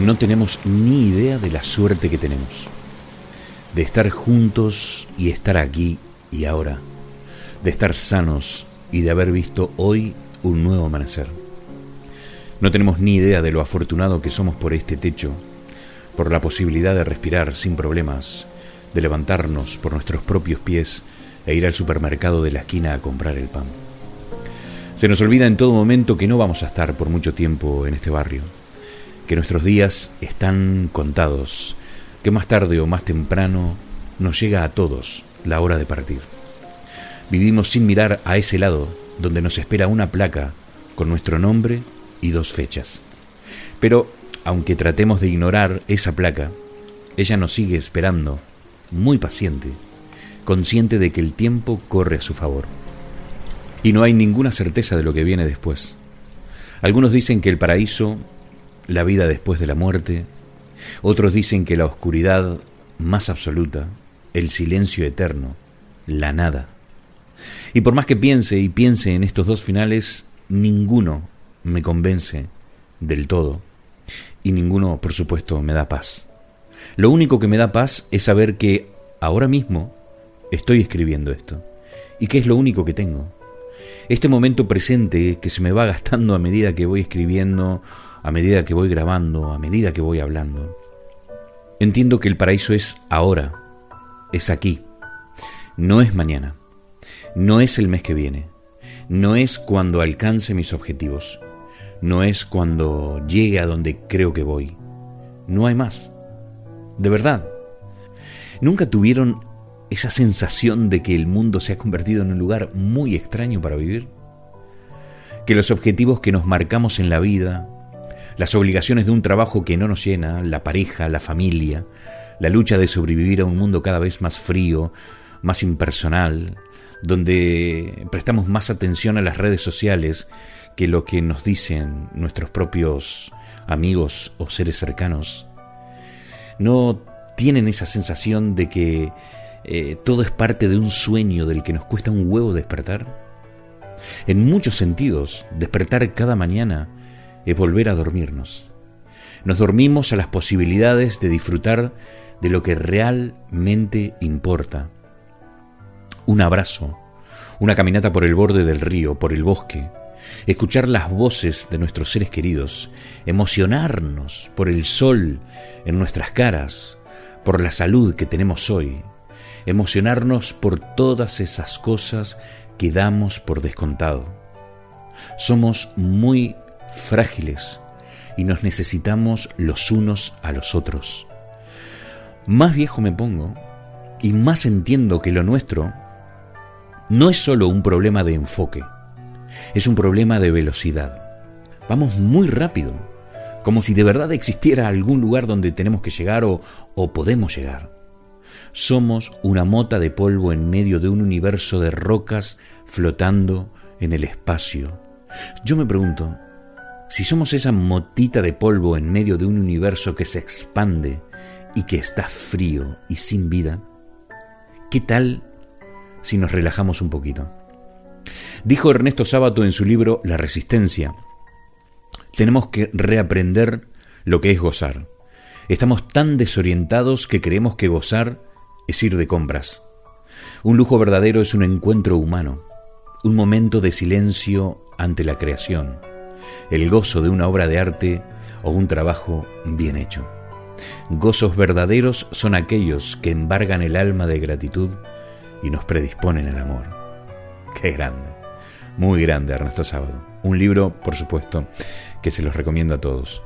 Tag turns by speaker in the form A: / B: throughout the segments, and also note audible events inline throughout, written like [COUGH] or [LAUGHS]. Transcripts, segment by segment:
A: No tenemos ni idea de la suerte que tenemos. De estar juntos y estar aquí y ahora. De estar sanos y de haber visto hoy un nuevo amanecer. No tenemos ni idea de lo afortunado que somos por este techo, por la posibilidad de respirar sin problemas, de levantarnos por nuestros propios pies e ir al supermercado de la esquina a comprar el pan. Se nos olvida en todo momento que no vamos a estar por mucho tiempo en este barrio, que nuestros días están contados, que más tarde o más temprano nos llega a todos la hora de partir. Vivimos sin mirar a ese lado donde nos espera una placa con nuestro nombre y dos fechas. Pero, aunque tratemos de ignorar esa placa, ella nos sigue esperando, muy paciente, consciente de que el tiempo corre a su favor. Y no hay ninguna certeza de lo que viene después. Algunos dicen que el paraíso, la vida después de la muerte, otros dicen que la oscuridad más absoluta, el silencio eterno, la nada. Y por más que piense y piense en estos dos finales, ninguno me convence del todo. Y ninguno, por supuesto, me da paz. Lo único que me da paz es saber que ahora mismo estoy escribiendo esto. Y que es lo único que tengo. Este momento presente que se me va gastando a medida que voy escribiendo, a medida que voy grabando, a medida que voy hablando. Entiendo que el paraíso es ahora, es aquí, no es mañana, no es el mes que viene, no es cuando alcance mis objetivos, no es cuando llegue a donde creo que voy, no hay más, de verdad. ¿Nunca tuvieron esa sensación de que el mundo se ha convertido en un lugar muy extraño para vivir? Que los objetivos que nos marcamos en la vida, las obligaciones de un trabajo que no nos llena, la pareja, la familia, la lucha de sobrevivir a un mundo cada vez más frío, más impersonal, donde prestamos más atención a las redes sociales que lo que nos dicen nuestros propios amigos o seres cercanos, no tienen esa sensación de que eh, todo es parte de un sueño del que nos cuesta un huevo despertar? En muchos sentidos, despertar cada mañana es volver a dormirnos. Nos dormimos a las posibilidades de disfrutar de lo que realmente importa. Un abrazo, una caminata por el borde del río, por el bosque, escuchar las voces de nuestros seres queridos, emocionarnos por el sol en nuestras caras, por la salud que tenemos hoy, emocionarnos por todas esas cosas que damos por descontado. Somos muy frágiles y nos necesitamos los unos a los otros. Más viejo me pongo y más entiendo que lo nuestro no es solo un problema de enfoque, es un problema de velocidad. Vamos muy rápido, como si de verdad existiera algún lugar donde tenemos que llegar o, o podemos llegar. Somos una mota de polvo en medio de un universo de rocas flotando en el espacio. Yo me pregunto, si somos esa motita de polvo en medio de un universo que se expande y que está frío y sin vida, ¿qué tal si nos relajamos un poquito? Dijo Ernesto Sábato en su libro La Resistencia, tenemos que reaprender lo que es gozar. Estamos tan desorientados que creemos que gozar es ir de compras. Un lujo verdadero es un encuentro humano, un momento de silencio ante la creación, el gozo de una obra de arte o un trabajo bien hecho. Gozos verdaderos son aquellos que embargan el alma de gratitud y nos predisponen al amor. Qué grande, muy grande Ernesto Sábado. Un libro, por supuesto, que se los recomiendo a todos.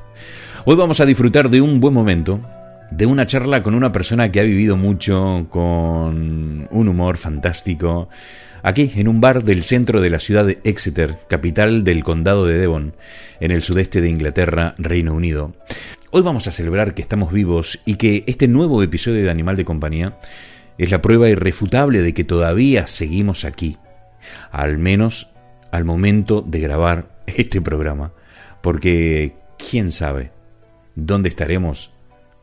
A: Hoy vamos a disfrutar de un buen momento de una charla con una persona que ha vivido mucho, con un humor fantástico, aquí en un bar del centro de la ciudad de Exeter, capital del condado de Devon, en el sudeste de Inglaterra, Reino Unido. Hoy vamos a celebrar que estamos vivos y que este nuevo episodio de Animal de Compañía es la prueba irrefutable de que todavía seguimos aquí, al menos al momento de grabar [LAUGHS] este programa, porque quién sabe dónde estaremos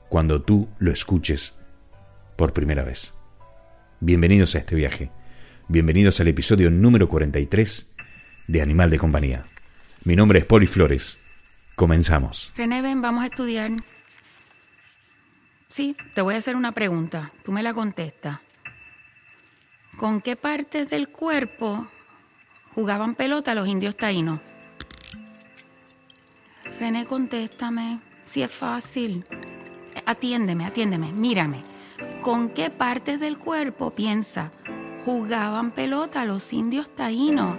A: cuando tú lo escuches por primera vez. Bienvenidos a este viaje. Bienvenidos al episodio número 43 de Animal de Compañía. Mi nombre es Poli Flores. Comenzamos.
B: René, ven, vamos a estudiar. Sí, te voy a hacer una pregunta. Tú me la contestas. ¿Con qué partes del cuerpo jugaban pelota los indios taínos? René, contéstame. Si es fácil. Atiéndeme, atiéndeme, mírame. ¿Con qué partes del cuerpo piensa jugaban pelota los indios taínos?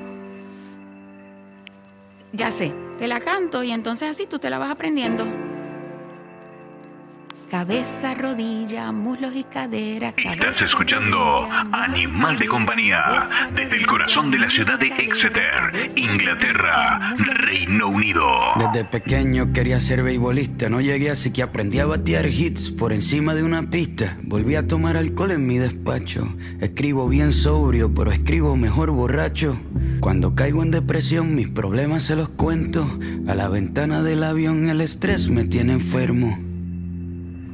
B: Ya sé, te la canto y entonces así tú te la vas aprendiendo. Cabeza, rodilla, muslos y cadera.
A: Estás escuchando Animal de Compañía desde el corazón de la ciudad de Exeter, Inglaterra, Reino Unido.
C: Desde pequeño quería ser beisbolista, no llegué así que aprendí a batear hits por encima de una pista. Volví a tomar alcohol en mi despacho. Escribo bien sobrio, pero escribo mejor borracho. Cuando caigo en depresión, mis problemas se los cuento. A la ventana del avión el estrés me tiene enfermo.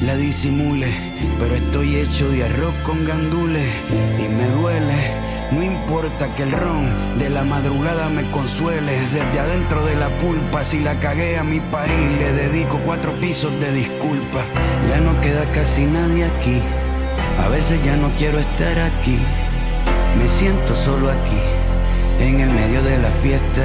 C: la disimule, pero estoy hecho de arroz con gandules y me duele. No importa que el ron de la madrugada me consuele, desde adentro de la pulpa, si la cagué a mi país, le dedico cuatro pisos de disculpa. Ya no queda casi nadie aquí, a veces ya no quiero estar aquí. Me siento solo aquí, en el medio de la fiesta.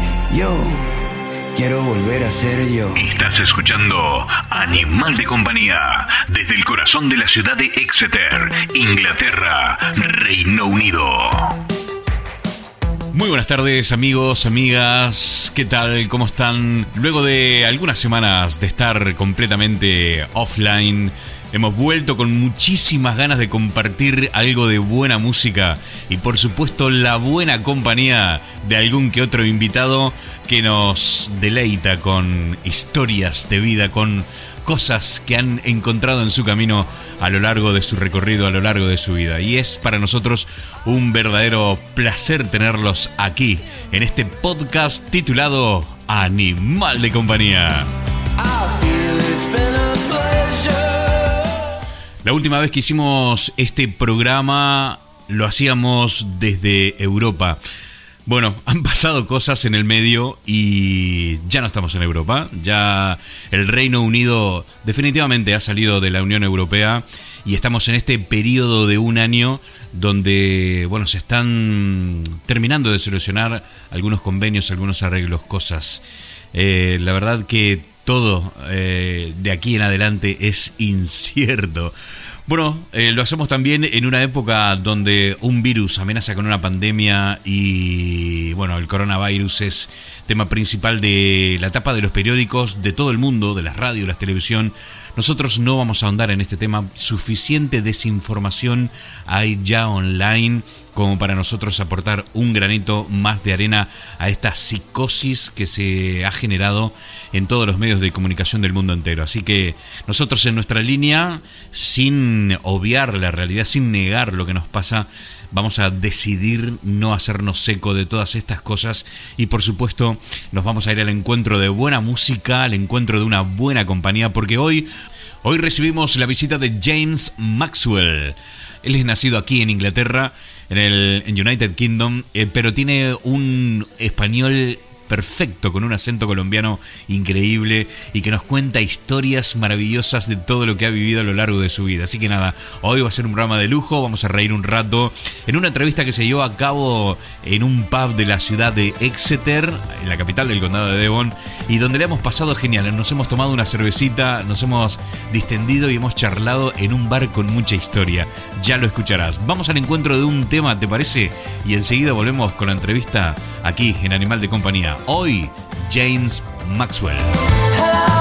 C: Yo quiero volver a ser yo.
A: Estás escuchando Animal de Compañía desde el corazón de la ciudad de Exeter, Inglaterra, Reino Unido. Muy buenas tardes amigos, amigas, ¿qué tal? ¿Cómo están? Luego de algunas semanas de estar completamente offline, Hemos vuelto con muchísimas ganas de compartir algo de buena música y por supuesto la buena compañía de algún que otro invitado que nos deleita con historias de vida, con cosas que han encontrado en su camino a lo largo de su recorrido, a lo largo de su vida. Y es para nosotros un verdadero placer tenerlos aquí en este podcast titulado Animal de Compañía. La última vez que hicimos este programa lo hacíamos desde Europa. Bueno, [LAUGHS] han pasado cosas en el medio y ya no estamos en Europa. Ya el Reino Unido definitivamente ha salido de la Unión Europea y estamos en este periodo de un año donde, bueno, se están terminando de solucionar algunos convenios, algunos arreglos, cosas. Eh, la verdad que todo eh, de aquí en adelante es incierto. Bueno, eh, lo hacemos también en una época donde un virus amenaza con una pandemia y, bueno, el coronavirus es tema principal de la tapa de los periódicos de todo el mundo, de las radios, la televisión. Nosotros no vamos a ahondar en este tema. Suficiente desinformación hay ya online como para nosotros aportar un granito más de arena a esta psicosis que se ha generado en todos los medios de comunicación del mundo entero. Así que nosotros en nuestra línea, sin obviar la realidad, sin negar lo que nos pasa, vamos a decidir no hacernos seco de todas estas cosas y por supuesto nos vamos a ir al encuentro de buena música, al encuentro de una buena compañía, porque hoy, hoy recibimos la visita de James Maxwell. Él es nacido aquí en Inglaterra, en el United Kingdom, eh, pero tiene un español perfecto, con un acento colombiano increíble y que nos cuenta historias maravillosas de todo lo que ha vivido a lo largo de su vida. Así que nada, hoy va a ser un programa de lujo, vamos a reír un rato en una entrevista que se llevó a cabo en un pub de la ciudad de Exeter, en la capital del condado de Devon, y donde le hemos pasado genial. Nos hemos tomado una cervecita, nos hemos distendido y hemos charlado en un bar con mucha historia. Ya lo escucharás. Vamos al encuentro de un tema, ¿te parece? Y enseguida volvemos con la entrevista aquí en Animal de Compañía. Hoy, James Maxwell.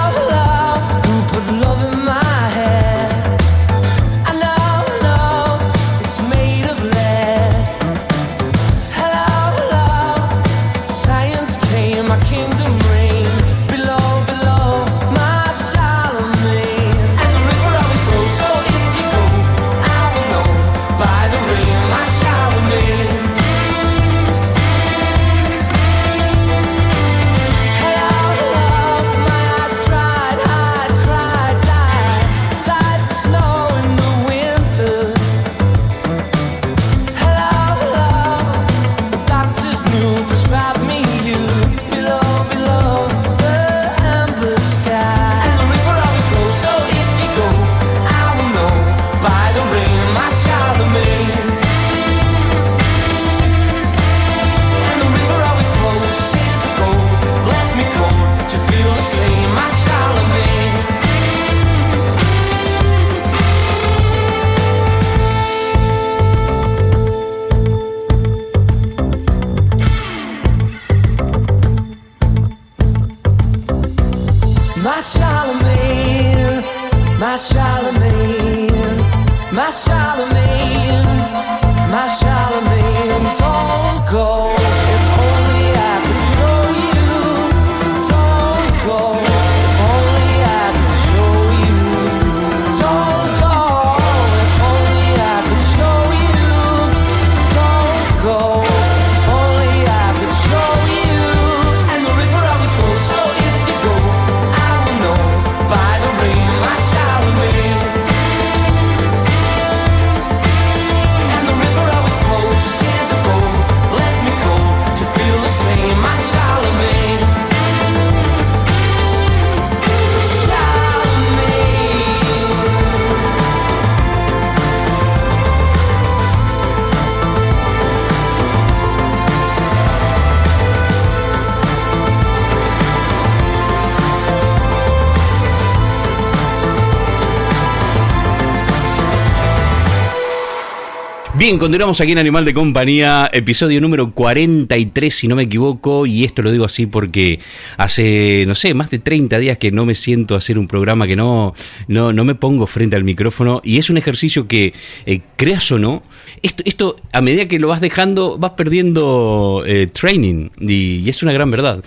D: Bien, continuamos aquí en Animal de Compañía, episodio número 43, si no me equivoco, y esto lo digo así porque hace, no sé, más de 30 días que no me siento a hacer un programa, que no, no, no me pongo frente al micrófono, y es un ejercicio que, eh, creas o no, esto, esto a medida que lo vas dejando, vas perdiendo eh, training, y, y es una gran verdad.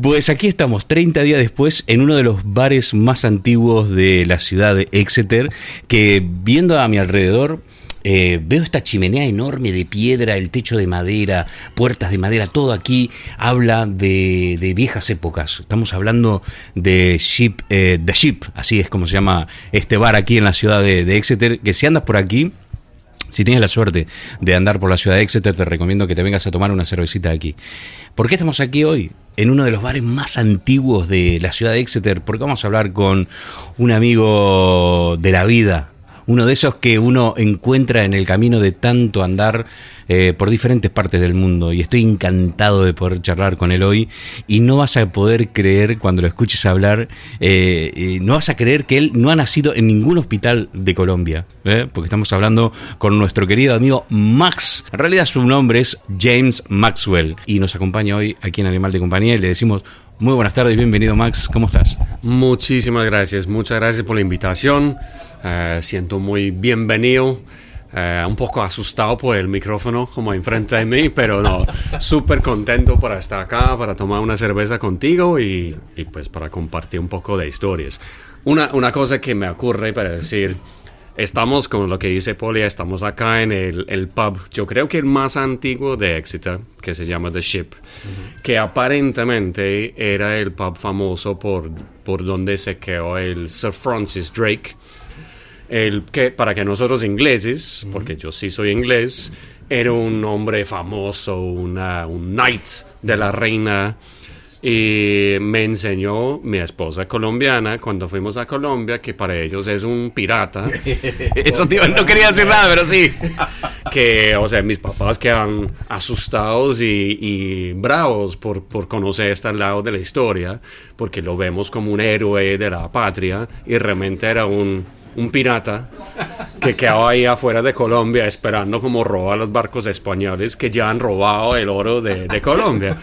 D: Pues aquí estamos, 30 días después, en uno de los bares más antiguos de la ciudad de Exeter, que viendo a mi alrededor, eh, veo esta chimenea enorme de piedra, el techo de madera, puertas de madera, todo aquí habla de, viejas épocas. Estamos hablando de Ship, eh, The Ship, así es como se llama este bar aquí en la ciudad de, de Exeter, que si andas por aquí, si tienes la suerte de andar por la ciudad de Exeter, te recomiendo que te vengas a tomar una cervecita aquí. ¿Por qué estamos aquí hoy? En uno de los bares más antiguos de la ciudad de Exeter, porque vamos a hablar con un amigo de la vida, uno de esos que uno encuentra en el camino de tanto andar eh, por diferentes partes del mundo. Y estoy encantado de poder charlar con él hoy. Y no vas a poder creer cuando lo escuches hablar, eh, no vas a creer que él no ha nacido en ningún hospital de Colombia, ¿eh? porque estamos hablando con nuestro querido amigo Max, en realidad su nombre es James Maxwell. Y nos acompaña hoy aquí en Animal de Compañía y le decimos muy buenas tardes, bienvenido Max, ¿cómo estás?
E: Muchísimas gracias, muchas gracias por la invitación. Eh, siento muy bienvenido. Eh, un poco asustado por el micrófono como enfrente de mí, pero no, [LAUGHS] súper contento por estar acá, para tomar una cerveza contigo y, y pues para compartir un poco de historias. Una, una cosa que me ocurre para decir, estamos con lo que dice Poli, estamos acá en el, el pub, yo creo que el más antiguo de Exeter, que se llama The Ship, que aparentemente era el pub famoso por, por donde se quedó el Sir Francis Drake el que para que nosotros ingleses, porque yo sí soy inglés, era un hombre famoso, una, un knight de la reina. Y me enseñó mi esposa colombiana cuando fuimos a Colombia que para ellos es un pirata. [LAUGHS]
D: Eso tío, no quería decir nada, pero sí.
E: que, o sea, mis papás quedan asustados y, y bravos por, por conocer este lado de la historia, porque lo vemos como un héroe de la patria y realmente era un, un pirata que quedaba ahí afuera de Colombia esperando como roba a los barcos españoles que ya han robado el oro de, de Colombia.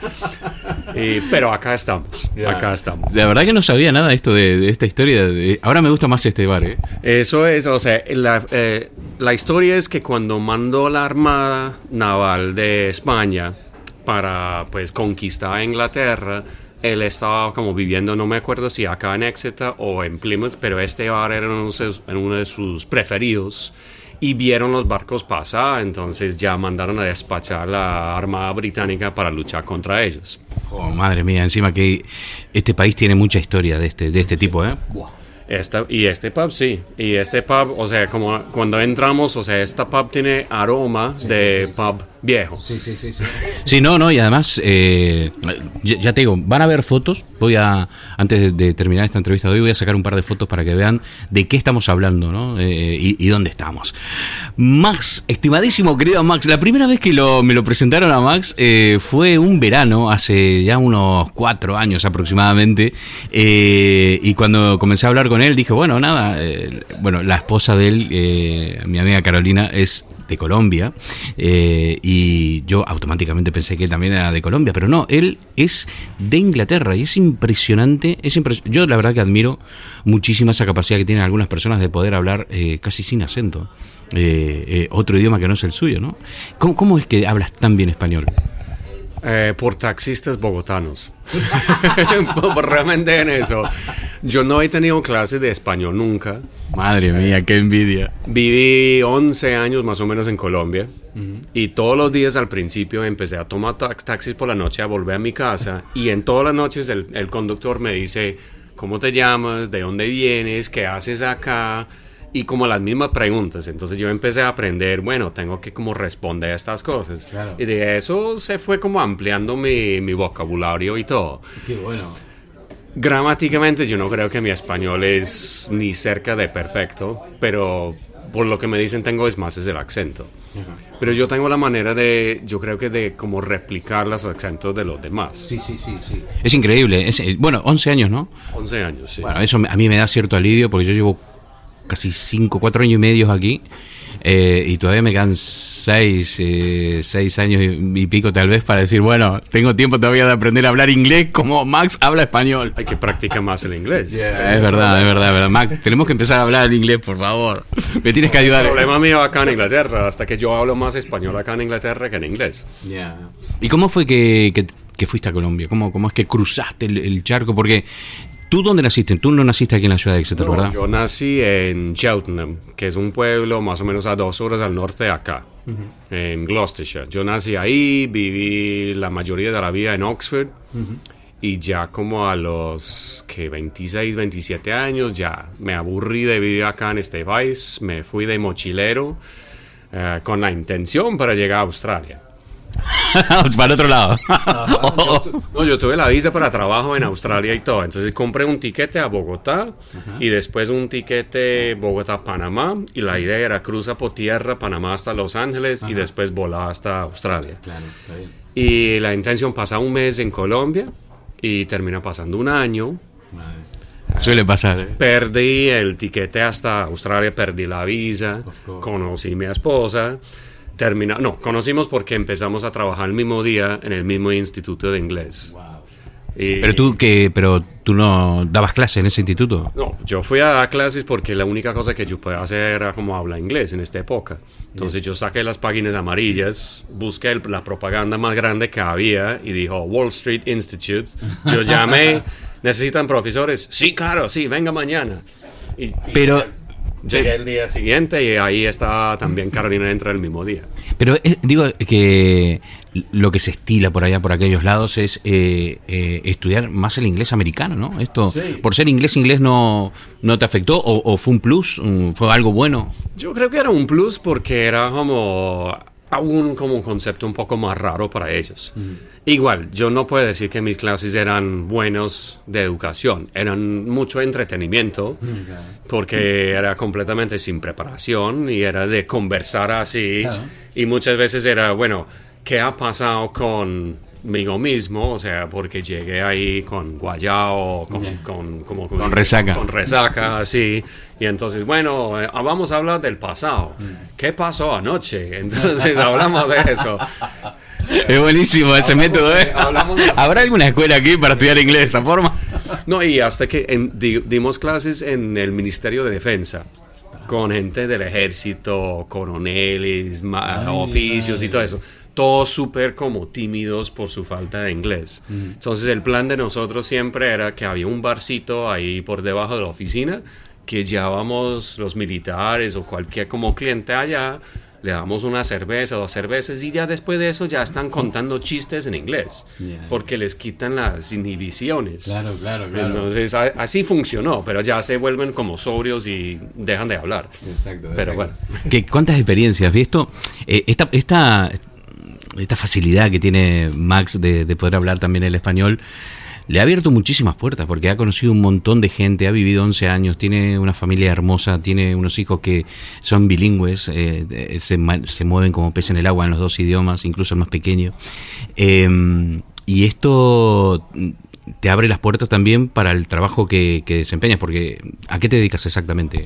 E: Y- pero acá estamos, acá estamos.
D: La verdad que no sabía nada de esto de, de esta historia. de- ahora me gusta más este bar, ¿eh?
E: Eso es, o sea, la, eh, la historia es que cuando mandó la Armada Naval de España para pues conquistar a Inglaterra, él estaba como viviendo, no me acuerdo si acá en Exeter o en Plymouth, pero este bar era uno de sus preferidos. Y vieron los barcos pasar, entonces ya mandaron a despachar la Armada Británica para luchar contra ellos.
D: Oh, madre mía, encima que este país tiene mucha historia de este, de este tipo, ¿eh?
E: Esta, y este pub, sí. Y este pub, o sea, como cuando entramos, o sea, esta pub tiene aroma de pub viejo.
D: Sí, no, no, y además, eh, ya, ya te digo, van a ver fotos. Voy a, antes de, de terminar esta entrevista de hoy, voy a sacar un par de fotos para que vean de qué estamos hablando, ¿no? Eh, y, y dónde estamos. Max, estimadísimo querido Max, la primera vez que lo, me lo presentaron a Max eh, fue un verano, hace ya unos cuatro años aproximadamente. eh, y cuando comencé a hablar con él, dije, bueno, nada, eh, bueno, la esposa de él, eh, mi amiga Carolina, es de Colombia eh, y yo automáticamente pensé que también era de Colombia, pero no, él es de Inglaterra y es impresionante, es impres- yo la verdad que admiro muchísimo esa capacidad que tienen algunas personas de poder hablar eh, casi sin acento, eh, eh, otro idioma que no es el suyo, ¿no? ¿Cómo, cómo es que hablas tan bien español?
E: Eh, por taxistas bogotanos. [LAUGHS] Por- Realmente en eso. Yo no he tenido clases de español nunca.
D: Madre mía, qué envidia.
E: Viví 11 años más o menos en Colombia. Y todos los días al principio empecé a tomar tax- taxis por la noche a volver a mi casa. Y en todas las noches el, el conductor me dice, ¿cómo te llamas? ¿De dónde vienes? ¿Qué haces acá? Y como las mismas preguntas. Entonces yo empecé a aprender, bueno, tengo que como responder a estas cosas.
D: Claro.
E: Y de eso se fue como ampliando mi, mi vocabulario y todo.
D: Qué bueno.
E: Gramáticamente yo no creo que mi español es ni cerca de perfecto, pero por lo que me dicen tengo es más es el acento. Pero yo tengo la manera de, yo creo que de como replicar los acentos de los demás.
D: Sí, sí, sí, sí. Es increíble. Es, eh, bueno, 11 años, ¿no?
E: 11 años, sí.
D: Bueno, eso a mí me da cierto alivio porque yo llevo casi 5, 4 años y medio aquí Eh, y todavía me quedan seis, eh, seis años y, y pico tal vez para decir, bueno, tengo tiempo todavía de aprender a hablar inglés como Max habla español.
E: Hay que practicar más el inglés.
D: Es verdad, es verdad, es verdad. Max, tenemos que empezar a hablar el inglés, por favor. Me tienes que ayudar.
E: El problema mío acá en Inglaterra, hasta que yo hablo más español acá en Inglaterra que en inglés.
D: ¿Y cómo fue que, que- que fuiste a Colombia? ¿Cómo, ¿Cómo es que cruzaste el, el charco? Porque tú, ¿dónde naciste? Tú no naciste aquí en la ciudad de Exeter,
E: No,
D: ¿verdad?
E: yo nací en Cheltenham, que es un pueblo más o menos a dos horas al norte de acá, en Gloucestershire. Yo nací ahí, viví la mayoría de la vida en Oxford y ya como a los que 26, 27 años ya me aburrí de vivir acá en este país, me fui de mochilero eh, con la intención para llegar a Australia. [LAUGHS]
D: para el otro lado. [LAUGHS]
E: No, yo tuve la visa para trabajo en Australia y todo. Entonces compré un tiquete a Bogotá y después un tiquete Bogotá-Panamá. Y la idea era cruzar por tierra Panamá hasta Los Ángeles y después volar hasta Australia. Y la intención pasa un mes en Colombia y termina pasando un año.
D: Suele pasar. ¿eh?
E: Perdí el tiquete hasta Australia, perdí la visa, conocí a mi esposa. Termina, no, conocimos porque empezamos a trabajar el mismo día en el mismo instituto de inglés. Y-
D: Pero tú, que, pero tú no dabas clase en ese instituto.
E: No, yo fui a dar clases porque la única cosa que yo podía hacer era como hablar inglés en esta época. Entonces yo saqué las páginas amarillas, busqué el- la propaganda más grande que había y dijo Wall Street Institute. Yo llamé, [LAUGHS] ¿necesitan profesores? Sí, claro, sí, venga mañana. Y, y
D: Pero-
E: Llegué el día siguiente y ahí está también Carolina dentro del mismo día.
D: Pero eh, digo que lo que se estila por allá, por aquellos lados, es eh, eh, estudiar más el inglés americano, ¿no? Esto,
E: Sí.
D: por ser inglés, inglés no, no te afectó o, o fue un plus, un- fue algo bueno.
E: Yo creo que era un plus porque era como aún como un concepto un poco más raro para ellos. Igual, yo no puedo decir que mis clases eran buenos de educación, eran mucho entretenimiento porque era completamente sin preparación y era de conversar así. Y muchas veces era, bueno, ¿qué ha pasado conmigo mismo? O sea, porque llegué ahí con guayao, con, con, como-
D: Con resaca.
E: con resaca, así. Y entonces, bueno, eh, vamos a hablar del pasado. ¿Qué pasó anoche? [LAUGHS] Entonces hablamos de eso.
D: Es buenísimo ese método, ¿eh?
E: de-
D: ¿Habrá alguna escuela aquí para estudiar inglés de esa forma?
E: No, y hasta que en- di- dimos clases en el Ministerio de Defensa con gente del ejército, coroneles, ma- oficios y todo eso. Todos súper como tímidos por su falta de inglés. Entonces el plan de nosotros siempre era que había un barcito ahí por debajo de la oficina que llevábamos los militares o cualquier como cliente allá, le damos una cerveza, dos cervezas y ya después de eso ya están contando [LAUGHS] chistes en inglés porque les quitan las inhibiciones.
D: claro,
E: Entonces a- así funcionó, pero ya se vuelven como sobrios y dejan de hablar. Pero bueno,
D: ¿Qué, ¿Cuántas experiencias? ¿Y esto, eh, esta, esta, esta facilidad que tiene Max de, de poder hablar también el español le ha abierto muchísimas puertas porque ha conocido un montón de gente, ha vivido 11 años, tiene una familia hermosa, tiene unos hijos que son bilingües, eh, eh, se, se mueven como pez en el agua en los dos idiomas, incluso el más pequeño. Eh, y esto te abre las puertas también para el trabajo que, que desempeñas, porque ¿a qué te dedicas exactamente?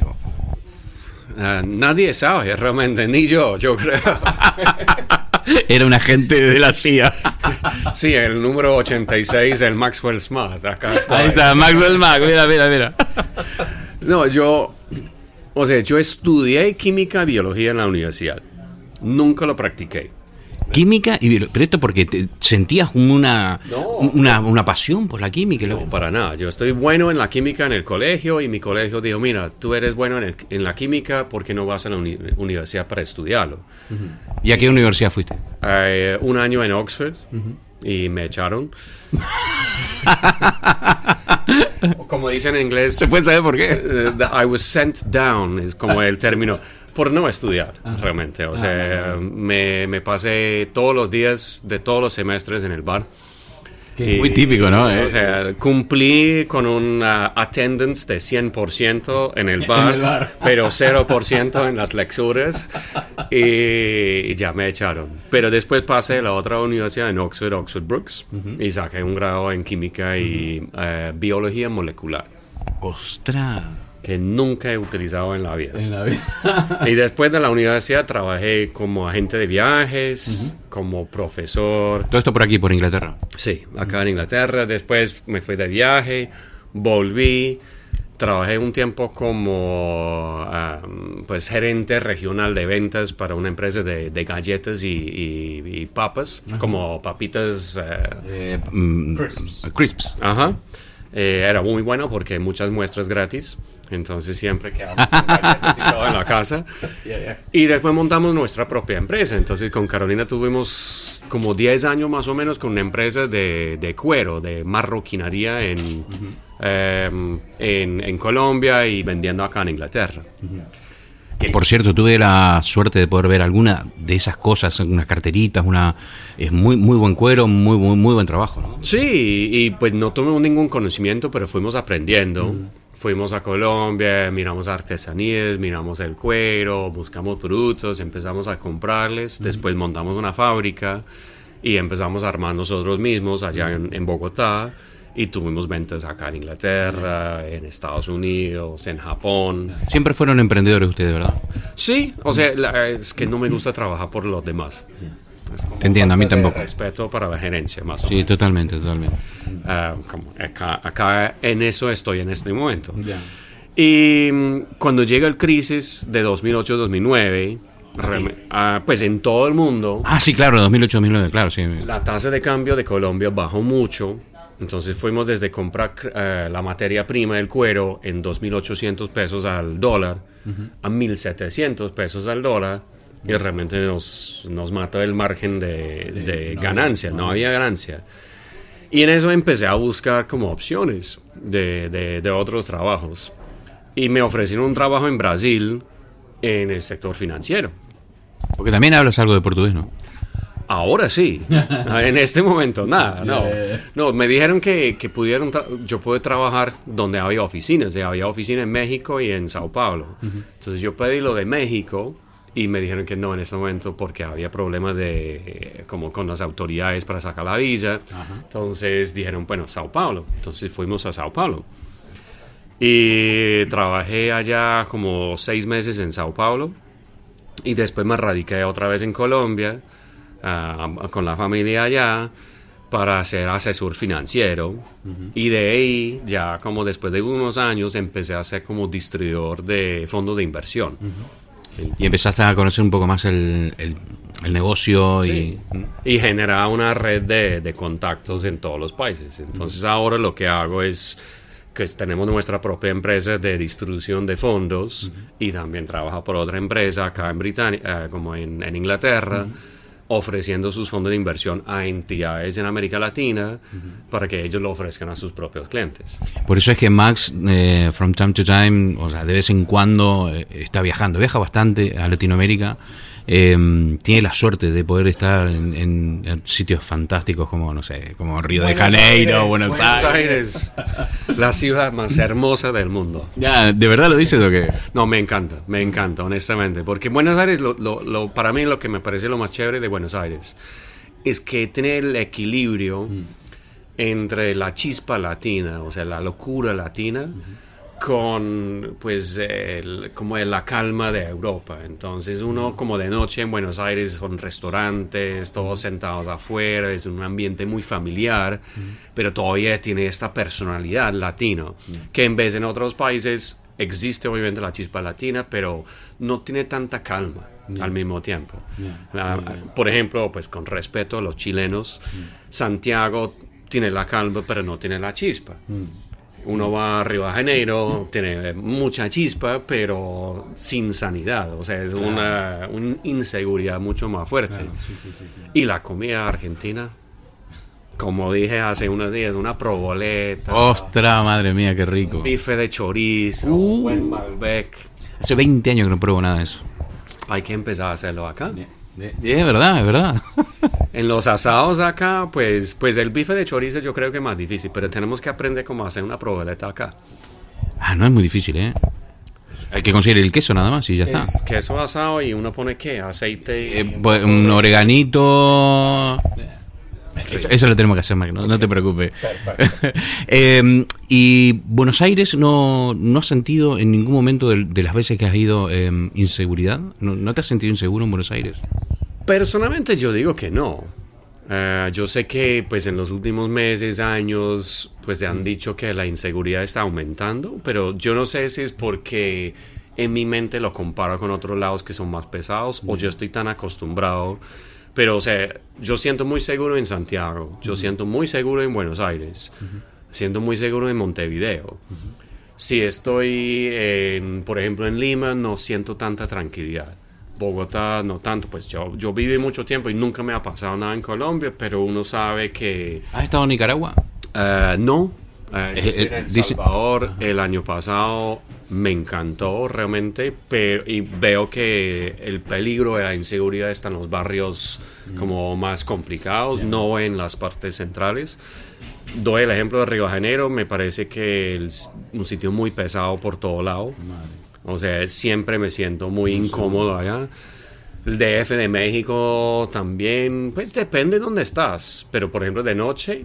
E: ah, nadie sabe realmente, ni yo, yo creo. [LAUGHS] [LAUGHS]
D: Era un agente de la CIA. [LAUGHS]
E: sí, el número 86, el Maxwell Smart, acá está.
D: Ahí está, Maxwell Mac, mira, mira, mira. [LAUGHS]
E: No, yo, o sea, yo estudié química y biología en la universidad. Nunca lo practiqué.
D: Química y biolo- Pero esto porque te sentías una,
E: No.
D: una, una pasión por la química.
E: No, para nada. Yo estoy bueno en la química en el colegio y mi colegio dijo, mira, tú eres bueno en, el- en la química, ¿por qué no vas a la uni- universidad para estudiarlo?
D: ¿Y a qué universidad fuiste?
E: Eh, un año en Oxford y me echaron. [LAUGHS] Como dicen en inglés,
D: ¿Se puede saber por qué?
E: the- I was sent down, es como el término, por no estudiar realmente. O sea, me, me pasé todos los días de todos los semestres en el bar.
D: Muy típico, ¿no?
E: O
D: Eh,
E: sea, cumplí con una attendance de 100% en el [LAUGHS] bar,
D: el bar.
E: pero 0% en las lecturas y, ya me echaron. Pero después pasé a la otra universidad en Oxford, Oxford Brooks, y saqué un grado en química y eh, biología molecular.
D: Ostras.
E: Que nunca he utilizado en la vida. [LAUGHS] y después de la universidad trabajé como agente de viajes, como profesor.
D: Todo esto por aquí, por Inglaterra.
E: Sí, acá en Inglaterra. Después me fui de viaje, volví, trabajé un tiempo como um, pues gerente regional de ventas para una empresa de, de galletas y, y- y papas, como papitas. eh,
D: Mm, Crisps.
E: Ajá. Eh, era muy bueno porque muchas muestras gratis. Entonces siempre quedamos con galletas y todo en la casa. [LAUGHS] Y después montamos nuestra propia empresa. Entonces con Carolina tuvimos como 10 años más o menos con una empresa de, de cuero, de marroquinería en, em, en, en Colombia y vendiendo acá en Inglaterra.
D: Que por cierto, tuve la suerte de poder ver alguna de esas cosas, unas carteritas, una es muy muy buen cuero, muy muy, muy buen trabajo, ¿no?
E: Sí, y pues no tuvimos ningún conocimiento, pero fuimos aprendiendo. Fuimos a Colombia, miramos artesanías, miramos el cuero, buscamos productos, empezamos a comprarles, después montamos una fábrica y empezamos a armar nosotros mismos allá en, en Bogotá y tuvimos ventas acá en Inglaterra, en Estados Unidos, en Japón.
D: Siempre fueron emprendedores ustedes, ¿verdad?
E: Sí, o sea, la- es que no me gusta trabajar por los demás. Como
D: Te entiendo, a mí tampoco.
E: Respeto para la gerencia, más o
D: Sí, totalmente, totalmente.
E: Ah, como acá, acá en eso estoy en este momento. Y mm, cuando llega el crisis de 2008-2009, reme- ah, pues en todo el mundo
D: Ah, sí, claro, 2008, 2009, claro, sí.
E: la tasa de cambio de Colombia bajó mucho. Entonces fuimos desde comprar eh, la materia prima del cuero en 2.800 pesos al dólar a 1.700 pesos al dólar y realmente nos, nos mata el margen de, de ganancia, no había ganancia. Y en eso empecé a buscar como opciones de, de- de otros trabajos. Y me ofrecieron un trabajo en Brasil en el sector financiero.
D: Porque también hablas algo de portugués, ¿no?
E: Ahora sí, [LAUGHS] en este momento nada, no. No, me dijeron que, que pudieron, yo puedo trabajar donde había oficinas, o sea, había oficina en México y en Sao Paulo. Entonces yo pedí lo de México y me dijeron que no en este momento porque había problemas de, eh, como con las autoridades para sacar la visa. Entonces dijeron, bueno, Sao Paulo. Entonces fuimos a Sao Paulo. Y trabajé allá como seis meses en Sao Paulo. Y después me radiqué otra vez en Colombia ah, con la familia allá para ser asesor financiero. Y de ahí, ya como después de unos años, empecé a ser como distribuidor de fondos de inversión.
D: Y empezaste a conocer un poco más el, el- el negocio
E: Sí.
D: y...
E: Y generaba una red de, de contactos en todos los países. Entonces ahora lo que hago es que tenemos nuestra propia empresa de distribución de fondos y también trabaja por otra empresa acá en Britania, eh, como en, en Inglaterra, ofreciendo sus fondos de inversión a entidades en América Latina para que ellos lo ofrezcan a sus propios clientes.
D: Por eso es que Max, eh, from time to time, o sea, de vez en cuando eh, está viajando, viaja bastante a Latinoamérica, eh, tiene la suerte de poder estar en, en- en sitios fantásticos como, no sé, como Río de Janeiro, Buenos, Aires.
E: la ciudad más hermosa del mundo.
D: Ya, ¿De verdad lo dices o qué?
E: No, me encanta, me encanta, honestamente. Porque Buenos Aires, lo, lo- lo- para mí lo que me parece lo más chévere de Buenos Aires es que tiene el equilibrio entre la chispa latina, o sea, la locura latina, con pues el- como la calma de Europa. Entonces uno como de noche en Buenos Aires son restaurantes, todos sentados afuera, es un ambiente muy familiar, pero todavía tiene esta personalidad latino, que en vez en otros países existe obviamente la chispa latina, pero no tiene tanta calma al mismo tiempo. Ah, Por ejemplo, pues con respeto a los chilenos, Santiago tiene la calma, pero no tiene la chispa. Uno va a Río de Janeiro, tiene mucha chispa, pero sin sanidad. O sea, es una, una inseguridad mucho más fuerte. Y la comida argentina, como dije hace unos días, una proboleta,
D: Ostras, madre mía, qué rico.
E: bife de chorizo,
D: Uh.
E: buen Malbec.
D: Hace 20 años que no pruebo nada de eso.
E: Hay que empezar a hacerlo acá.
D: Es verdad, es verdad. [LAUGHS]
E: En los asados acá, pues, pues el bife de chorizo yo creo que es más difícil, pero tenemos que aprender cómo hacer una proboleta acá.
D: Ah, no es muy difícil, ¿eh? Hay que conseguir el queso nada más y ya está.
E: Es queso asado y uno pone qué, aceite.
D: Eh, pues, un oreganito. Eso, eso lo tenemos que hacer, Mac, no, no te preocupes. Eh, [LAUGHS] y Buenos Aires no, no has sentido en ningún momento de, de las veces que has ido eh, inseguridad. ¿No, ¿No te has sentido inseguro en Buenos Aires?
E: Personalmente yo digo que no. Eh, yo sé que pues en los últimos meses, años, pues se han dicho que la inseguridad está aumentando, pero yo no sé si es porque en mi mente lo comparo con otros lados que son más pesados o yo estoy tan acostumbrado. Pero, o sea, yo siento muy seguro en Santiago, yo siento muy seguro en Buenos Aires, siento muy seguro en Montevideo. Si estoy, en, por ejemplo, en Lima, no siento tanta tranquilidad. Bogotá, no tanto, pues yo, yo viví mucho tiempo y nunca me ha pasado nada en Colombia, pero uno sabe que
D: ¿Has estado en Nicaragua?
E: eh, no. Eh,
D: Eh,
E: en El
D: dice-
E: Salvador el año pasado, me encantó realmente, pero y veo que el peligro de la inseguridad está en los barrios como más complicados, no en las partes centrales. Doy el ejemplo de Río de Janeiro, me parece que es un sitio muy pesado por todo lado. O sea, siempre me siento muy incómodo allá. El DF de México también, pues depende de dónde estás. Pero por ejemplo, de noche,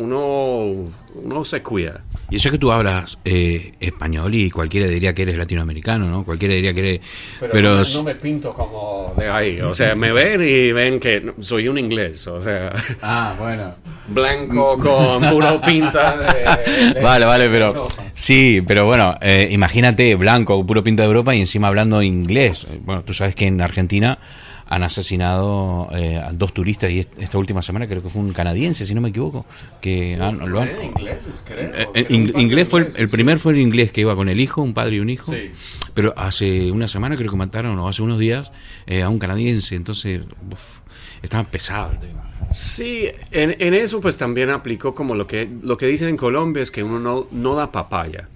E: uno, uno se cuida.
D: Y eso que tú hablas eh, español y cualquiera diría que eres latinoamericano, ¿no? Cualquiera diría que eres... Pero,
E: no, no me pinto como de ahí. O sea, me [LAUGHS] ven y ven que soy un inglés. O sea,
D: Ah, bueno.
E: blanco con puro pinta. de- de- [LAUGHS]
D: Vale, vale, pero
E: Europa.
D: sí, pero bueno, eh, imagínate blanco, puro pinta de Europa y encima hablando inglés. Bueno, tú sabes que en Argentina han asesinado eh, a dos turistas y est- esta última semana creo que fue un canadiense, si no me equivoco, que han- lo han-
E: ingleses, creo.
D: Eh, eh, in- inglés fue el, primer fue el inglés que iba con el hijo, un padre y un hijo.
E: Sí.
D: Pero hace una semana creo que mataron, o hace unos días, eh, a un canadiense. Entonces, uf, estaba pesado el tema.
E: Sí, en, en eso pues también aplico como lo que, lo que dicen en Colombia es que uno no, no da papaya.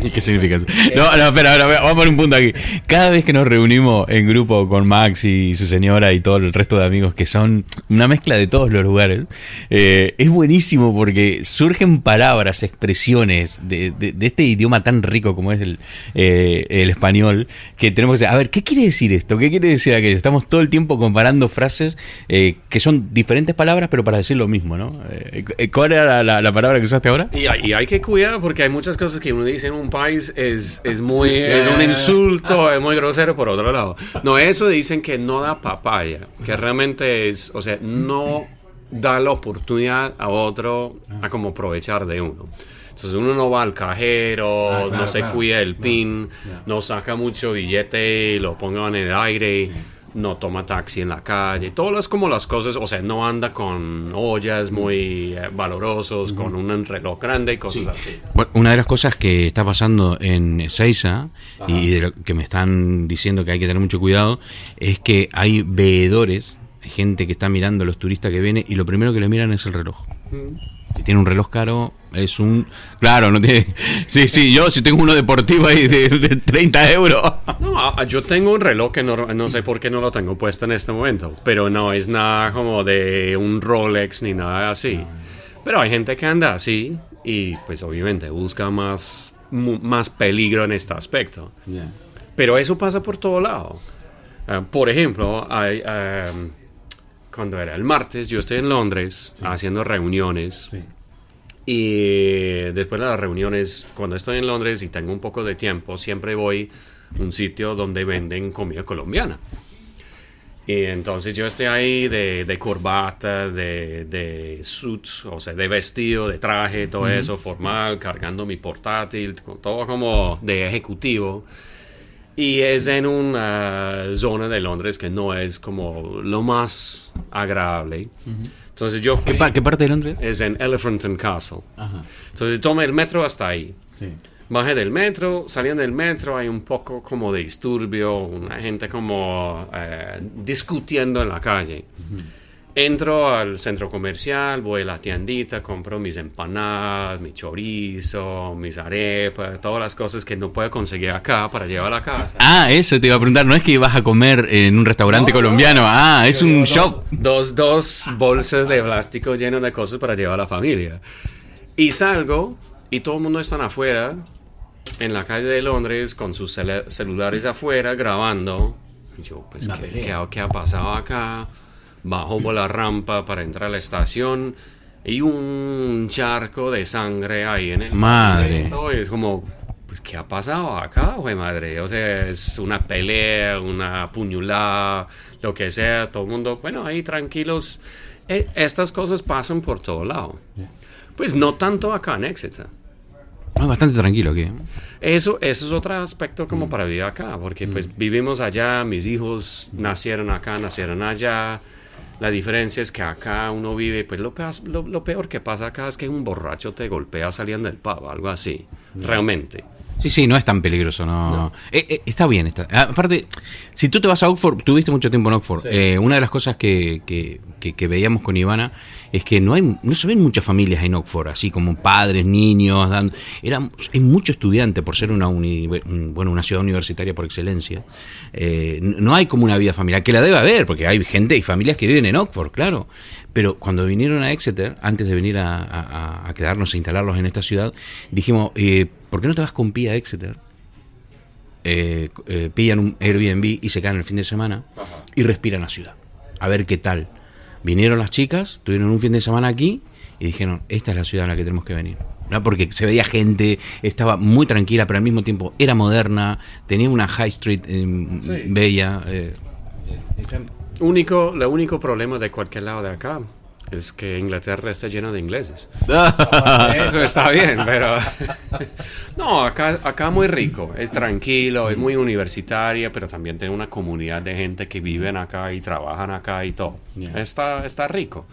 D: ¿Y qué significa eso? No, no, espera, espera, vamos a poner un punto aquí. Cada vez que nos reunimos en grupo con Max y su señora y todo el resto de amigos que son una mezcla de todos los lugares, eh, es buenísimo porque surgen palabras, expresiones de, de- de este idioma tan rico como es el, eh, el español, que tenemos que decir, a ver, ¿qué quiere decir esto? ¿Qué quiere decir aquello? Estamos todo el tiempo comparando frases eh, que son diferentes palabras, pero para decir lo mismo, ¿no? Eh, ¿Cuál era la, la- la palabra que usaste ahora?
E: Y hay, y hay que cuidar porque hay muchas cosas que uno dice en un país es, es muy es un insulto, es muy grosero por otro lado. No, eso dicen que no da papaya, que realmente es, o sea, no da la oportunidad a otro a como aprovechar de uno. Entonces uno no va al cajero,
D: Ah, claro,
E: no se
D: claro.
E: cuida el pin, no saca mucho billete y lo ponga en el aire, no toma taxi en la calle, todas las como las cosas, o sea, no anda con ollas muy eh, valorosos, con un reloj grande y cosas así.
D: Bueno, una de las cosas que está pasando en Seiza y de lo que me están diciendo que hay que tener mucho cuidado es que hay veedores, gente que está mirando a los turistas que vienen y lo primero que le miran es el reloj. Si tiene un reloj caro, es un... Claro, no tiene... [LAUGHS] Sí, sí, yo si tengo uno deportivo ahí de, de 30 euros. [LAUGHS]
E: No, a- yo tengo un reloj que no, no sé por qué no lo tengo puesto en este momento, pero no es nada como de un Rolex ni nada así. Pero hay gente que anda así y pues obviamente busca más, más peligro en este aspecto. Pero eso pasa por todo lado. Ah, por ejemplo, hay, am, cuando era el martes, yo estoy en Londres haciendo reuniones. Y después de las reuniones, cuando estoy en Londres y tengo un poco de tiempo, siempre voy a un sitio donde venden comida colombiana. Y entonces yo estoy ahí de, de corbata, de, de suits, o sea, de vestido, de traje, todo eso, formal, cargando mi portátil, todo como de ejecutivo. Y es en una zona de Londres que no es como lo más agradable. Entonces yo fui...
D: ¿Qué, pa- qué parte de Londres?
E: Es en Elephant and Castle. Entonces tomé el metro hasta ahí. Bajé del metro, saliendo del metro hay un poco como de disturbio, una gente como eh, discutiendo en la calle. Entro al centro comercial, voy a la tiendita, compro mis empanadas, mi chorizo, mis arepas, todas las cosas que no puedo conseguir acá para llevar a casa.
D: Ah, eso te iba a preguntar. No es que vas a comer en un restaurante
E: No, no.
D: colombiano. Ah, es un
E: llevo
D: shop.
E: Dos, dos bolsas de plástico llenas de cosas para llevar a la familia. Y salgo y todo el mundo está afuera, en la calle de Londres, con sus cele- celulares afuera, grabando. Y yo, pues, ¿qué, qué qué ha pasado acá? Bajo por la rampa para entrar a la estación y un charco de sangre ahí en el
D: Madre.
E: y es como pues qué ha pasado acá güey madre o sea es una pelea una puñalada lo que sea todo el mundo bueno ahí tranquilos Eh, estas cosas pasan por todo lado pues no tanto acá en Exeter
D: No, bastante tranquilo aquí. ¿eh?
E: eso, eso es otro aspecto como para vivir acá, porque pues vivimos allá, mis hijos nacieron acá, nacieron allá. La diferencia es que acá uno vive, pues lo, peas- lo, lo peor que pasa acá es que un borracho te golpea saliendo del pub, algo así, realmente.
D: Sí, sí, no es tan peligroso, no. Eh, eh, está bien, está. ah, Aparte, si tú te vas a Oxford, tuviste mucho tiempo en Oxford. eh, una de las cosas que, que, que- que veíamos con Ivana es que no hay, no se ven muchas familias en Oxford, así como padres, niños, dan, era, hay mucho estudiante por ser una uni- bueno, una ciudad universitaria por excelencia. Eh, no hay como una vida familiar, que la debe haber, porque hay gente y familias que viven en Oxford, claro. Pero cuando vinieron a Exeter, antes de venir a, a- a quedarnos, a instalarlos en esta ciudad, dijimos, eh, ¿por qué no te vas con Pia a Exeter? Eh, eh, pillan un Airbnb y se quedan el fin de semana y respiran la ciudad. A ver qué tal. Vinieron las chicas, tuvieron un fin de semana aquí y dijeron, esta es la ciudad a la que tenemos que venir. ¿No? Porque se veía gente, estaba muy tranquila, pero al mismo tiempo era moderna, tenía una high street eh,
E: Sí.
D: bella. eh,
E: Único, el único problema de cualquier lado de acá es que Inglaterra está llena de ingleses. [LAUGHS] Eso está bien, pero... [LAUGHS] No, acá, acá muy rico, es tranquilo, es muy universitaria, pero también tiene una comunidad de gente que viven acá y trabajan acá y todo.
D: Yeah.
E: Está, está rico.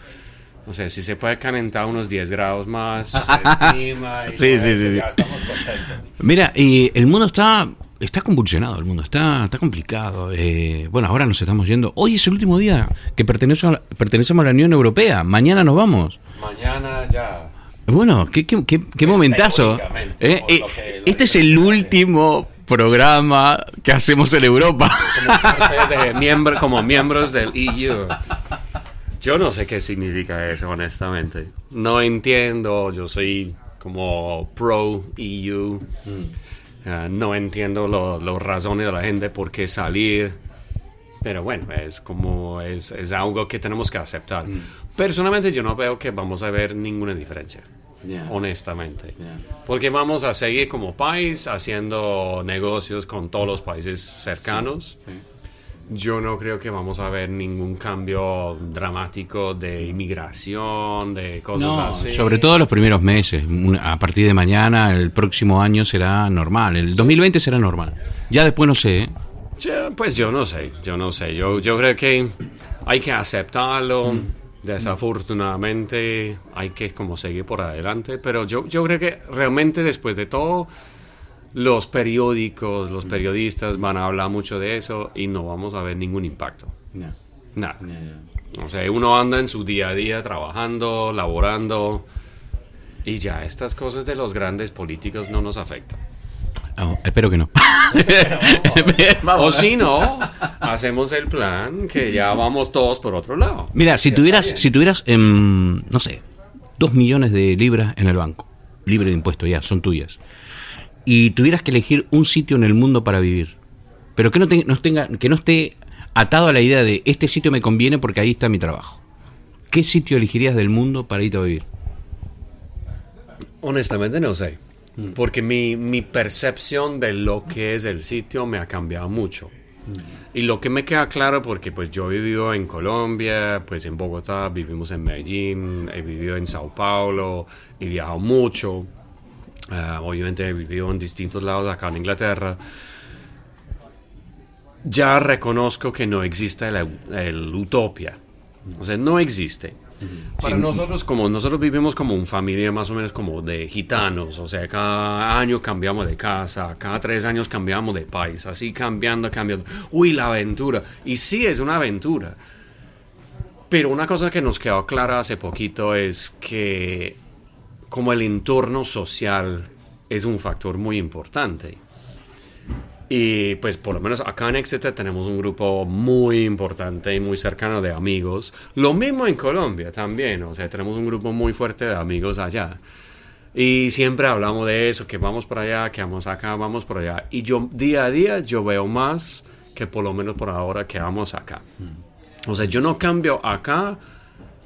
E: O sea, si se puede calentar unos 10 grados más [LAUGHS] el clima y
D: Sí, sí, sí, sí.
E: ya estamos contentos.
D: Mira, y el mundo está está convulsionado, el mundo está está complicado. Eh, bueno, ahora nos estamos yendo. Hoy es el último día que pertenece a la- pertenecemos a la Unión Europea. Mañana nos vamos.
E: Mañana ya...
D: Bueno, qué, qué, qué- qué momentazo. Eh, eh, este es el último programa que hacemos en Europa.
E: como parte de miembro, como miembros del EU. Yo no sé qué significa eso, honestamente. No entiendo, yo soy como pro EU. Ah, no entiendo lo- las razones de la gente por qué salir. Pero bueno, es como es, es algo que tenemos que aceptar. Personalmente yo no veo que vamos a ver ninguna diferencia. Honestamente. Porque vamos a seguir como país haciendo negocios con todos los países cercanos. Yo no creo que vamos a ver ningún cambio dramático de inmigración, de cosas así.
D: Sobre todo los primeros meses. A partir de mañana, el próximo año será normal. El 2020 será normal. Ya después no sé. ¿eh?
E: Ya, pues yo no sé, yo no sé. Yo, yo creo que hay que aceptarlo. Desafortunadamente hay que como seguir por adelante. Pero yo, yo creo que realmente después de todo, los periódicos, los periodistas van a hablar mucho de eso y no vamos a ver ningún impacto. Nada. O sea, uno anda en su día a día trabajando, laborando y ya estas cosas de los grandes políticos no nos afectan.
D: Oh, espero que no. [LAUGHS]
E: O si no, hacemos el plan que ya vamos todos por otro lado.
D: Mira, si tuvieras, si tuvieras, em, no sé, dos millones de libras en el banco, libre de impuestos ya, son tuyas, y tuvieras que elegir un sitio en el mundo para vivir, pero que no, te- no tenga, que no esté atado a la idea de este sitio me conviene porque ahí está mi trabajo. ¿Qué sitio elegirías del mundo para irte a vivir?
E: Honestamente no sé. Porque mi, mi percepción de lo que es el sitio me ha cambiado mucho. Y lo que me queda claro, porque pues yo he vivido en Colombia, pues en Bogotá, vivimos en Medellín, he vivido en Sao Paulo, he viajado mucho. Ah, obviamente he vivido en distintos lados acá en Inglaterra. Ya reconozco que no existe el utopia. O sea, no existe. Para nosotros, como nosotros vivimos como una familia más o menos como de gitanos, o sea, cada año cambiamos de casa, cada tres años cambiamos de país, así cambiando, cambiando. Uy, la aventura. Y sí, es una aventura. Pero una cosa que nos quedó clara hace poquito es que como el entorno social es un factor muy importante. Y pues por lo menos acá en Exeter tenemos un grupo muy importante y muy cercano de amigos. Lo mismo en Colombia también, o sea, tenemos un grupo muy fuerte de amigos allá. Y siempre hablamos de eso, que vamos por allá, que vamos acá, vamos por allá. Y yo día a día yo veo más que por lo menos por ahora que vamos acá. O sea, yo no cambio acá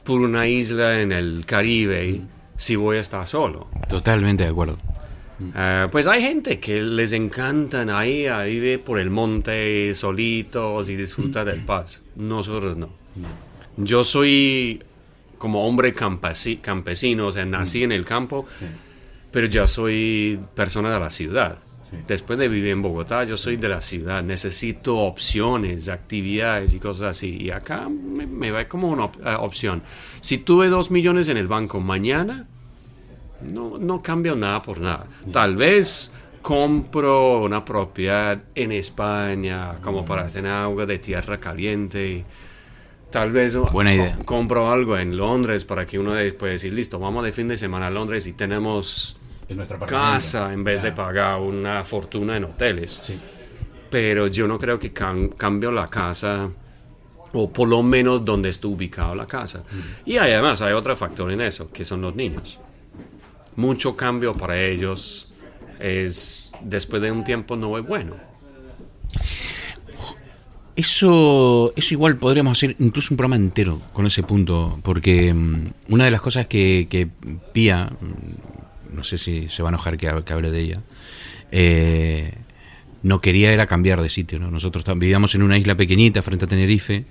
E: por una isla en el Caribe si voy a estar solo.
D: Totalmente de acuerdo.
E: Eh, pues hay gente que les encantan ahí a vivir por el monte solitos y disfrutar del paz. Nosotros no. Yo soy como hombre campesi- campesino, o sea, nací en el campo, pero ya soy persona de la ciudad. Después de vivir en Bogotá, yo soy de la ciudad. Necesito opciones, actividades y cosas así. Y acá me, me va como una op- eh, opción. Si tuve dos millones en el banco mañana, no, no cambio nada por nada. Tal vez compro una propiedad en España como para tener agua de tierra caliente. Tal vez
D: Buena idea.
E: co- compro algo en Londres para que uno de- pueda decir, listo, vamos de fin de semana a Londres y tenemos casa en vez de pagar una fortuna en hoteles. Pero yo no creo que cam- cambio la casa o por lo menos donde está ubicado la casa. Y además hay otro factor en eso, que son los niños. Mucho cambio para ellos es, después de un tiempo, no es bueno.
D: Eso, eso igual podríamos hacer incluso un programa entero con ese punto, porque mm, una de las cosas que, que Pía, mm, no sé si se va a enojar que, hable- de ella, eh, no quería era cambiar de sitio. ¿no? Nosotros vivíamos en una isla pequeñita frente a Tenerife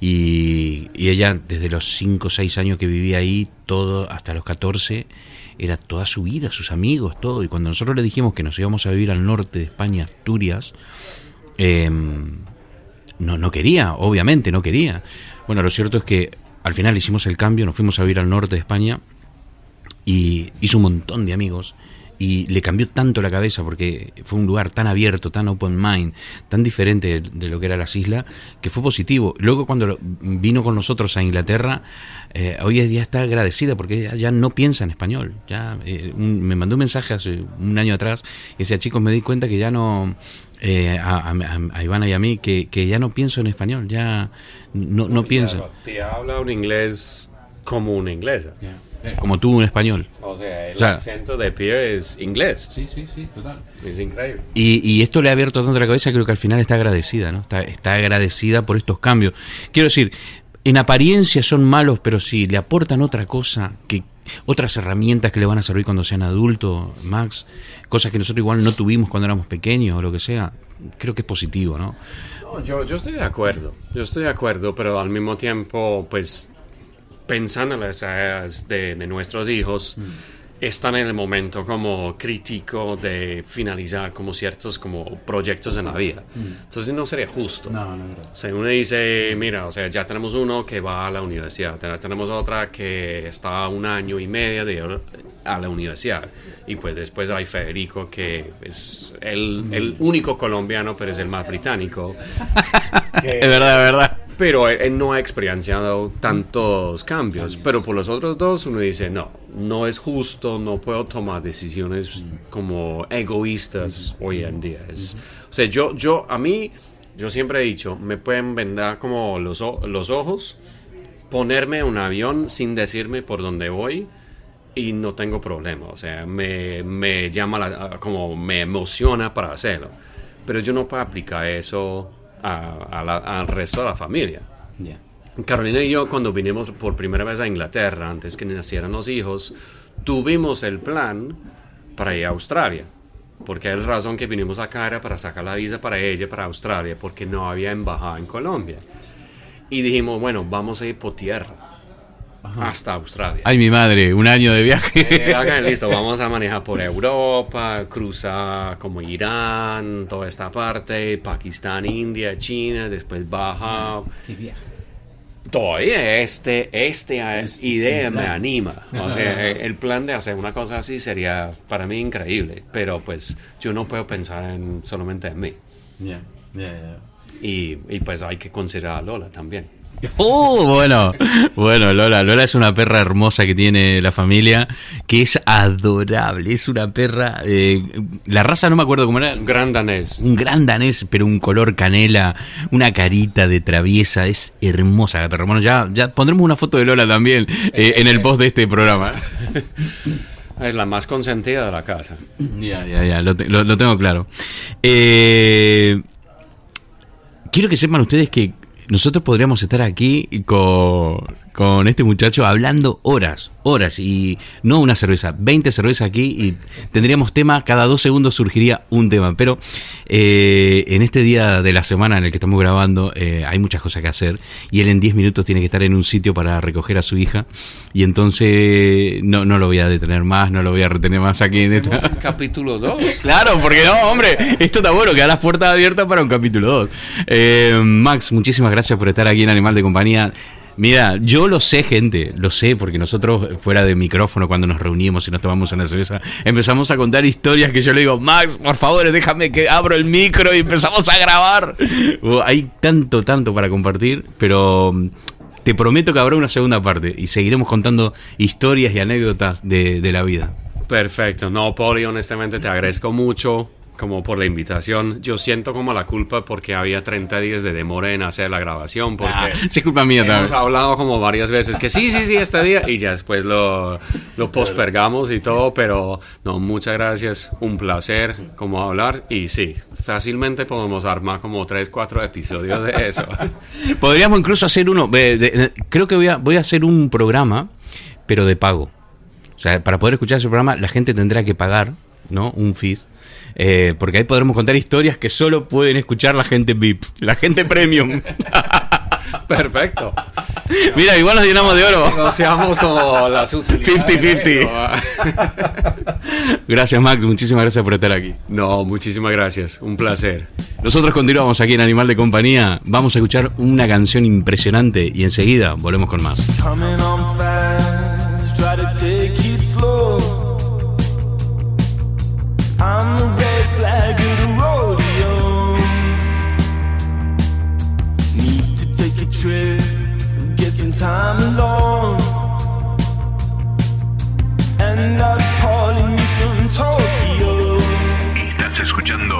D: y, ella desde los 5 o 6 años que vivía ahí, todo hasta los 14, era toda su vida, sus amigos, todo. Y cuando nosotros le dijimos que nos íbamos a vivir al norte de España, Asturias, eh, no, no quería, obviamente, no quería. Bueno, lo cierto es que al final hicimos el cambio, nos fuimos a vivir al norte de España y hizo un montón de amigos y le cambió tanto la cabeza porque fue un lugar tan abierto, tan open mind, tan diferente de, de lo que eran las islas, que fue positivo. Luego cuando vino con nosotros a Inglaterra, eh, hoy en día está agradecida porque ella ya no piensa en español. Ya eh, un- me mandó un mensaje hace un año atrás y decía, chicos, me di cuenta que ya no... eh, a, a- a Ivana y a mí, que, que ya no pienso en español, ya no, no pienso.
E: Te habla un inglés como una inglesa.
D: Como tú en español.
E: O sea, el
D: O sea-
E: acento de Pierre es inglés.
D: Sí, sí, sí, total.
E: Es increíble.
D: Y, y esto le ha abierto tanto la cabeza, creo que al final está agradecida, ¿no? Está, está agradecida por estos cambios. Quiero decir, en apariencia son malos, pero si le aportan otra cosa, que otras herramientas que le van a servir cuando sean adultos, Max, cosas que nosotros igual no tuvimos cuando éramos pequeños o lo que sea, creo que es positivo, ¿no?
E: No, yo, yo estoy de acuerdo, yo estoy de acuerdo, pero al mismo tiempo, pues, pensando en las edades de, de nuestros hijos, están en el momento como crítico de finalizar como ciertos como proyectos en la vida. Entonces no sería justo. O sea, uno dice, mira, o sea, ya tenemos uno que va a la universidad, ten- tenemos otra que está un año y medio de a la universidad. Y pues después hay Federico, que es el, el único colombiano, pero es el más británico. [LAUGHS]
D: Es verdad, es verdad.
E: Pero él, no ha experienciado tantos cambios. Pero por los otros dos uno dice, no, no es justo, no puedo tomar decisiones como egoístas hoy en día. Es- o sea, yo, yo, a mí, yo siempre he dicho, me pueden vendar como los, los ojos, ponerme un avión sin decirme por dónde voy y no tengo problema. O sea, me, me llama, la- como me emociona para hacerlo. Pero yo no puedo aplicar eso a- a la- al resto de la familia. Carolina y yo, cuando vinimos por primera vez a Inglaterra, antes que nacieran los hijos, tuvimos el plan para ir a Australia. Porque la razón que vinimos acá era para sacar la visa para ella, para Australia, porque no había embajada en Colombia. Y dijimos, bueno, vamos a ir por tierra hasta Australia.
D: Ay, mi madre, un año de viaje.
E: Eh, listo, vamos a manejar por Europa, cruzar como Irán, toda esta parte, Pakistán, India, China, después baja. Todavía este, este idea me anima. O sea, eh, el plan de hacer una cosa así sería para mí increíble, pero pues yo no puedo pensar en solamente en mí. Y, y pues hay que considerar a Lola también.
D: Oh, bueno, bueno, Lola. Lola es una perra hermosa que tiene la familia, que es adorable. Es una perra. eh, la raza no me acuerdo cómo era.
E: Un gran danés.
D: Un gran danés, pero un color canela, una carita de traviesa. Es hermosa la perra. Bueno, ya, ya pondremos una foto de Lola también eh, en el post de este programa. [LAUGHS]
E: Es la más consentida de la casa.
D: Ya, ya, ya, lo, te- lo- lo tengo claro. Eh, quiero que sepan ustedes que nosotros podríamos estar aquí con, con este muchacho hablando horas, horas, y no una cerveza, 20 cervezas aquí y tendríamos tema, cada dos segundos surgiría un tema. Pero eh, en este día de la semana en el que estamos grabando eh, hay muchas cosas que hacer y él en 10 minutos tiene que estar en un sitio para recoger a su hija y entonces no, no lo voy a detener más, no lo voy a retener más aquí en esta...
E: capítulo 2. [LAUGHS]
D: Claro, porque no, hombre, esto está bueno, queda las puertas abiertas para un capítulo 2. Eh, Max, muchísimas gracias por estar aquí en Animal de Compañía. Mira, yo lo sé, gente, lo sé, porque nosotros fuera de micrófono, cuando nos reunimos y nos tomamos una cerveza, empezamos a contar historias que yo le digo, Max, por favor, déjame que abro el micro y empezamos a grabar. Hay tanto, tanto para compartir, pero mm, te prometo que habrá una segunda parte y seguiremos contando historias y anécdotas de, de la vida.
E: Perfecto. No, Poli, honestamente te agradezco mucho como por la invitación. Yo siento como la culpa porque había 30 días de demora en hacer la grabación. Porque
D: Ah, sí, culpa mía
E: hemos
D: también.
E: hablado como varias veces que sí, sí, sí, este día. Y ya después lo, lo postergamos y todo. Pero no, muchas gracias. Un placer como hablar. Y sí, fácilmente podemos armar como 3, 4 episodios de eso. [LAUGHS]
D: Podríamos incluso hacer uno. eh, de- de- creo que voy a, voy a hacer un programa, pero de pago. O sea, para poder escuchar ese programa, la gente tendrá que pagar, ¿no? Un feed. Eh, porque ahí podremos contar historias que solo pueden escuchar la gente VIP, la gente premium. [LAUGHS]
E: Perfecto.
D: Mira, igual nos llenamos de oro.
E: Negociamos como las utilidades.
D: 50-50. Gracias, Max. Muchísimas gracias por estar aquí.
E: No, muchísimas gracias. Un placer.
D: Nosotros continuamos aquí en Animal de Compañía. Vamos a escuchar una canción impresionante y enseguida volvemos con más.
F: Time alone. And I'm calling you from Tokyo.
G: Estás escuchando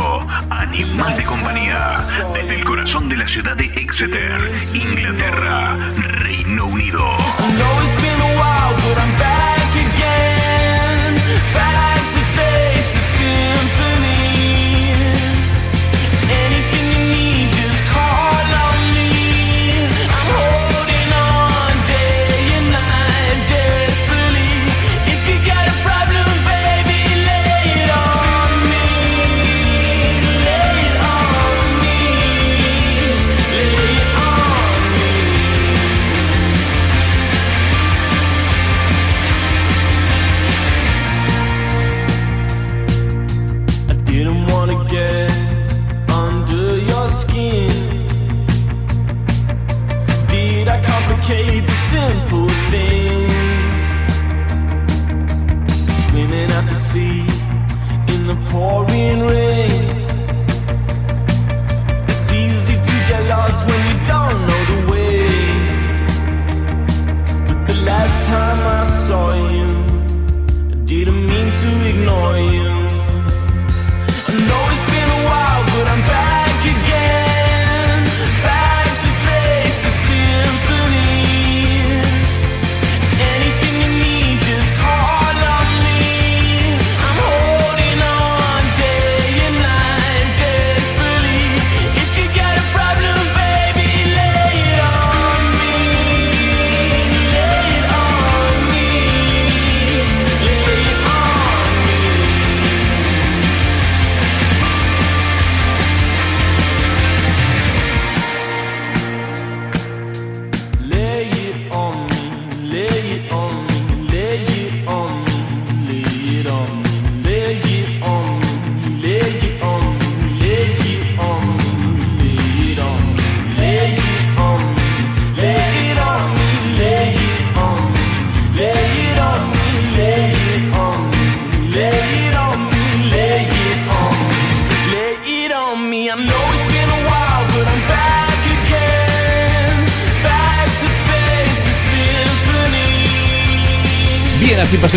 G: Animal de Compañía desde el corazón de la ciudad de Exeter, Inglaterra, Reino Unido.
F: I know it's been a while, but I'm back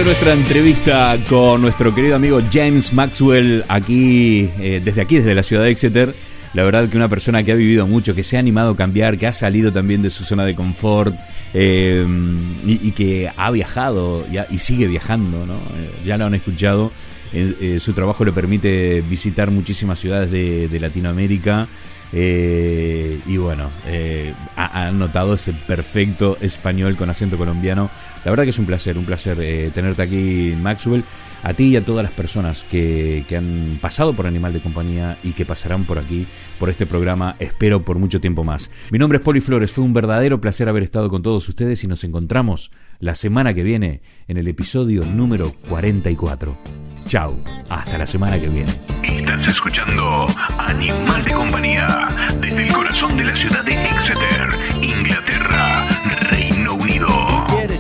A: Nuestra entrevista con nuestro querido amigo James Maxwell aquí, eh, desde aquí, desde la ciudad de Exeter. La verdad que una persona que ha vivido mucho, que se ha animado a cambiar, que ha salido también de su zona de confort eh, y, que ha viajado y sigue viajando, ¿no? Eh, ya lo han escuchado. Su trabajo le permite visitar muchísimas ciudades de, Latinoamérica. y bueno, ha, ha notado ese perfecto español con acento colombiano. La verdad que es un placer, un placer eh, tenerte aquí, Maxwell. A ti y a todas las personas que, que han pasado por Animal de Compañía y que pasarán por aquí, por este programa, espero por mucho tiempo más. Mi nombre es Poli Flores, fue un verdadero placer haber estado con todos ustedes y nos encontramos la semana que viene en el episodio número 44. Chao, hasta la semana que viene.
G: Estás escuchando Animal de Compañía desde el corazón de la ciudad de Exeter, Inglaterra,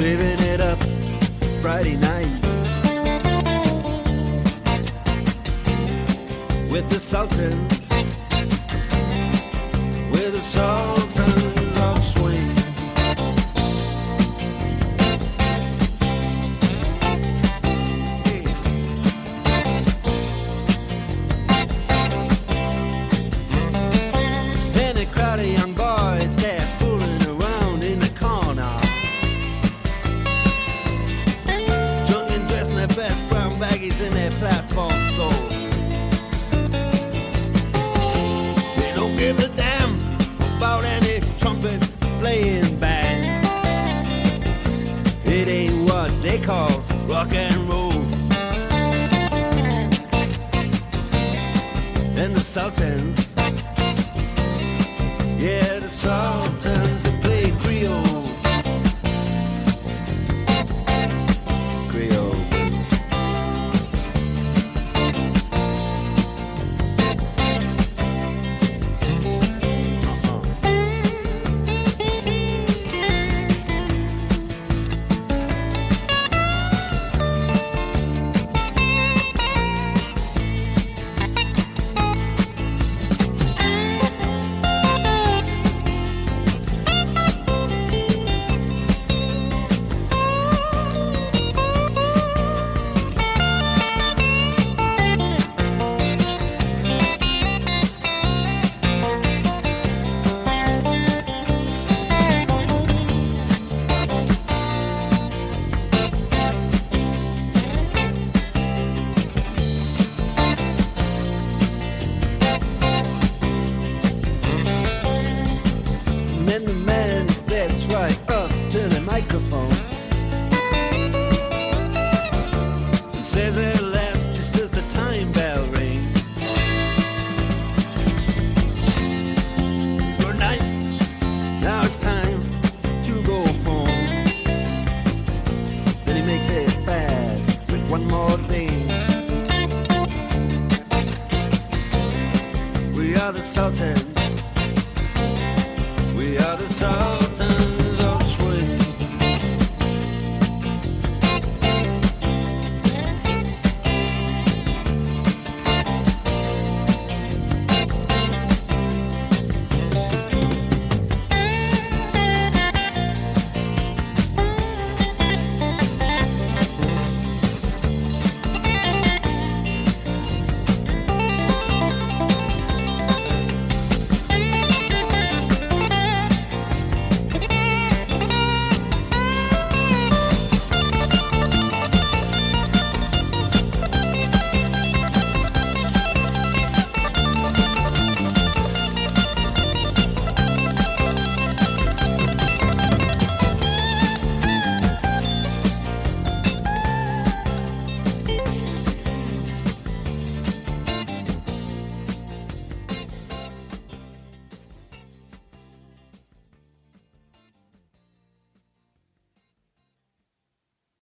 H: Saving it up Friday night. With the Sultans. With the Sultans mountain.